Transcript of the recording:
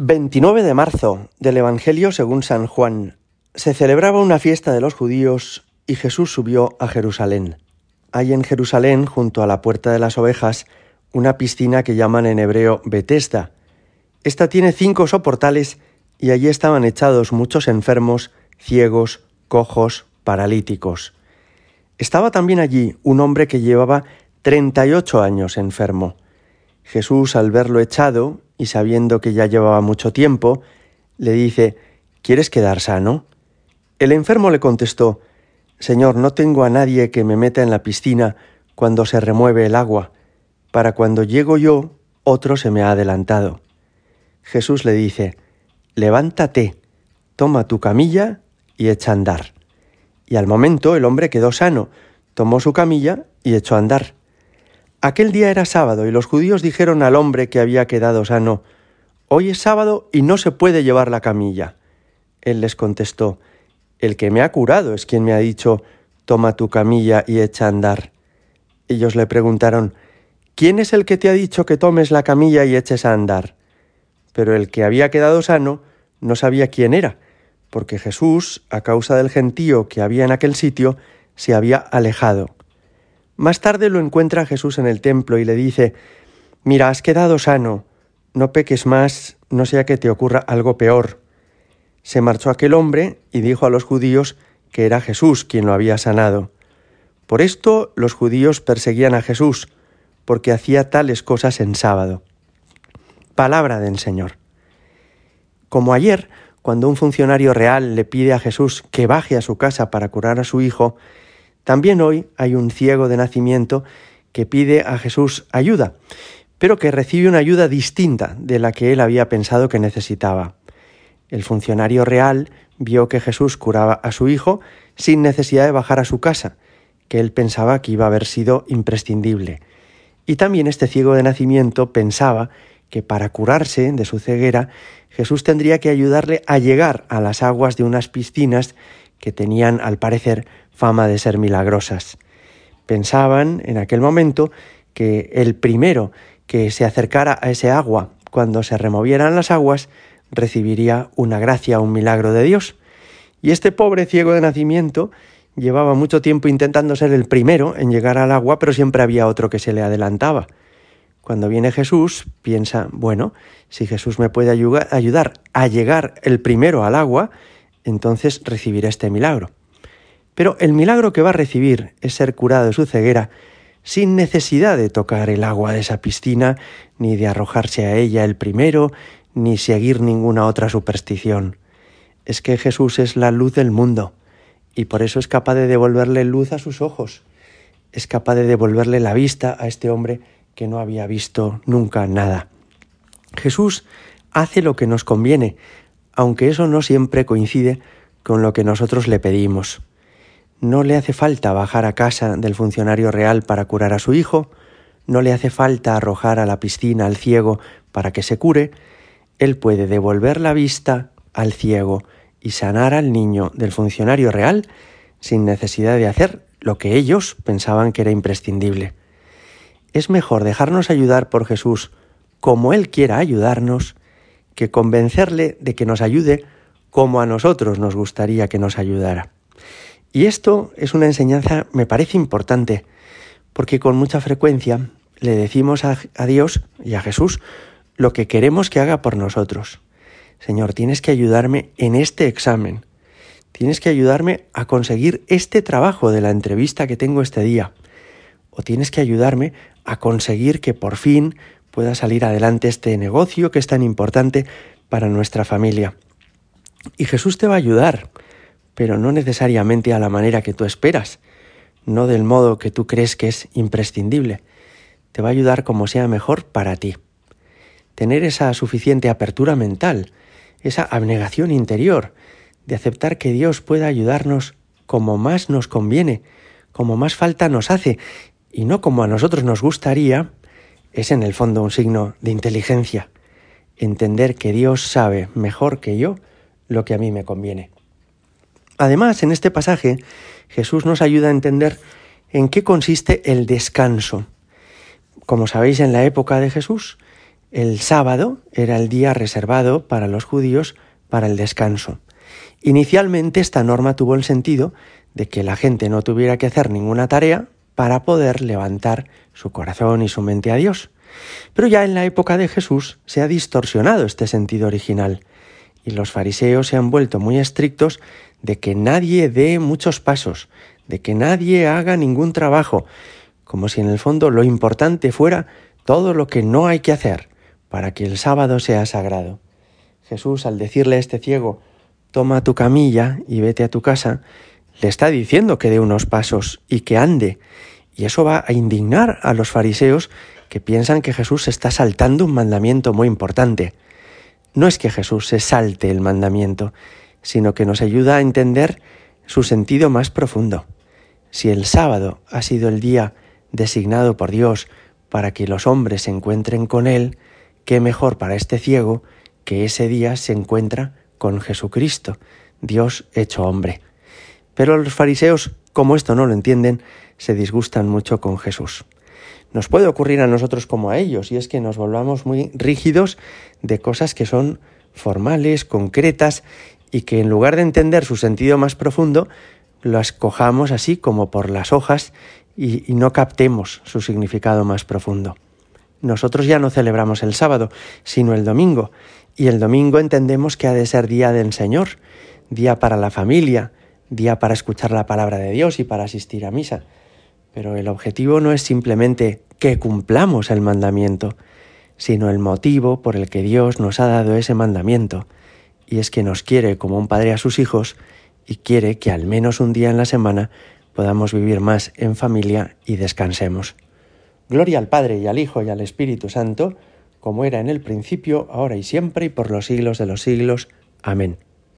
29 de marzo del Evangelio según San Juan. Se celebraba una fiesta de los judíos y Jesús subió a Jerusalén. Hay en Jerusalén, junto a la puerta de las ovejas, una piscina que llaman en hebreo Betesda. Esta tiene cinco soportales y allí estaban echados muchos enfermos, ciegos, cojos, paralíticos. Estaba también allí un hombre que llevaba treinta y ocho años enfermo. Jesús, al verlo echado y sabiendo que ya llevaba mucho tiempo, le dice, ¿Quieres quedar sano? El enfermo le contestó, Señor, no tengo a nadie que me meta en la piscina cuando se remueve el agua. Para cuando llego yo, otro se me ha adelantado. Jesús le dice, Levántate, toma tu camilla y echa a andar. Y al momento el hombre quedó sano, tomó su camilla y echó a andar. Aquel día era sábado y los judíos dijeron al hombre que había quedado sano, Hoy es sábado y no se puede llevar la camilla. Él les contestó, El que me ha curado es quien me ha dicho, Toma tu camilla y echa a andar. Ellos le preguntaron, ¿Quién es el que te ha dicho que tomes la camilla y eches a andar? Pero el que había quedado sano no sabía quién era, porque Jesús, a causa del gentío que había en aquel sitio, se había alejado. Más tarde lo encuentra Jesús en el templo y le dice, Mira, has quedado sano, no peques más, no sea que te ocurra algo peor. Se marchó aquel hombre y dijo a los judíos que era Jesús quien lo había sanado. Por esto los judíos perseguían a Jesús, porque hacía tales cosas en sábado. Palabra del Señor. Como ayer, cuando un funcionario real le pide a Jesús que baje a su casa para curar a su hijo, también hoy hay un ciego de nacimiento que pide a Jesús ayuda, pero que recibe una ayuda distinta de la que él había pensado que necesitaba. El funcionario real vio que Jesús curaba a su hijo sin necesidad de bajar a su casa, que él pensaba que iba a haber sido imprescindible. Y también este ciego de nacimiento pensaba que para curarse de su ceguera Jesús tendría que ayudarle a llegar a las aguas de unas piscinas que tenían, al parecer, fama de ser milagrosas. Pensaban en aquel momento que el primero que se acercara a ese agua cuando se removieran las aguas recibiría una gracia, un milagro de Dios. Y este pobre ciego de nacimiento llevaba mucho tiempo intentando ser el primero en llegar al agua, pero siempre había otro que se le adelantaba. Cuando viene Jesús, piensa, bueno, si Jesús me puede ayudar a llegar el primero al agua, entonces recibiré este milagro. Pero el milagro que va a recibir es ser curado de su ceguera sin necesidad de tocar el agua de esa piscina, ni de arrojarse a ella el primero, ni seguir ninguna otra superstición. Es que Jesús es la luz del mundo, y por eso es capaz de devolverle luz a sus ojos, es capaz de devolverle la vista a este hombre que no había visto nunca nada. Jesús hace lo que nos conviene, aunque eso no siempre coincide con lo que nosotros le pedimos. No le hace falta bajar a casa del funcionario real para curar a su hijo, no le hace falta arrojar a la piscina al ciego para que se cure, él puede devolver la vista al ciego y sanar al niño del funcionario real sin necesidad de hacer lo que ellos pensaban que era imprescindible. Es mejor dejarnos ayudar por Jesús como Él quiera ayudarnos que convencerle de que nos ayude como a nosotros nos gustaría que nos ayudara. Y esto es una enseñanza, me parece importante, porque con mucha frecuencia le decimos a, Dios y a Jesús lo que queremos que haga por nosotros. Señor, tienes que ayudarme en este examen. Tienes que ayudarme a conseguir este trabajo de la entrevista que tengo este día. O tienes que ayudarme a conseguir que por fin pueda salir adelante este negocio que es tan importante para nuestra familia. Y Jesús te va a ayudar pero no necesariamente a la manera que tú esperas, no del modo que tú crees que es imprescindible. Te va a ayudar como sea mejor para ti. Tener esa suficiente apertura mental, esa abnegación interior, de aceptar que Dios pueda ayudarnos como más nos conviene, como más falta nos hace, y no como a nosotros nos gustaría, es en el fondo un signo de inteligencia. Entender que Dios sabe mejor que yo lo que a mí me conviene. Además, en este pasaje, Jesús nos ayuda a entender en qué consiste el descanso. Como sabéis, en la época de Jesús, El sábado era el día reservado para los judíos para el descanso. Inicialmente esta norma tuvo el sentido de que la gente no tuviera que hacer ninguna tarea para poder levantar su corazón y su mente a Dios. Pero ya en la época de Jesús se ha distorsionado este sentido original y los fariseos se han vuelto muy estrictos de que nadie dé muchos pasos, de que nadie haga ningún trabajo, como si en el fondo lo importante fuera todo lo que no hay que hacer para que el sábado sea sagrado. Jesús, al decirle a este ciego, toma tu camilla y vete a tu casa, le está diciendo que dé unos pasos y que ande. Y eso va a indignar a los fariseos que piensan que Jesús está saltando un mandamiento muy importante. No es que Jesús se salte el mandamiento, sino que nos ayuda a entender su sentido más profundo. Si el sábado ha sido el día designado por Dios para que los hombres se encuentren con Él, qué mejor para este ciego que ese día se encuentra con Jesucristo, Dios hecho hombre. Pero los fariseos, como esto no lo entienden, se disgustan mucho con Jesús. Nos puede ocurrir a nosotros como a ellos, y es que nos volvamos muy rígidos de cosas que son formales, concretas, y que en lugar de entender su sentido más profundo, lo escojamos así como por las hojas y, y no captemos su significado más profundo. Nosotros ya no celebramos el sábado, sino el domingo, y el domingo entendemos que ha de ser día del Señor, día para la familia, día para escuchar la palabra de Dios y para asistir a misa. Pero el objetivo no es simplemente que cumplamos el mandamiento, sino el motivo por el que Dios nos ha dado ese mandamiento, y es que nos quiere como un padre a sus hijos y quiere que al menos un día en la semana podamos vivir más en familia y descansemos. Gloria al Padre y al Hijo y al Espíritu Santo, como era en el principio, ahora y siempre y por los siglos de los siglos. Amén.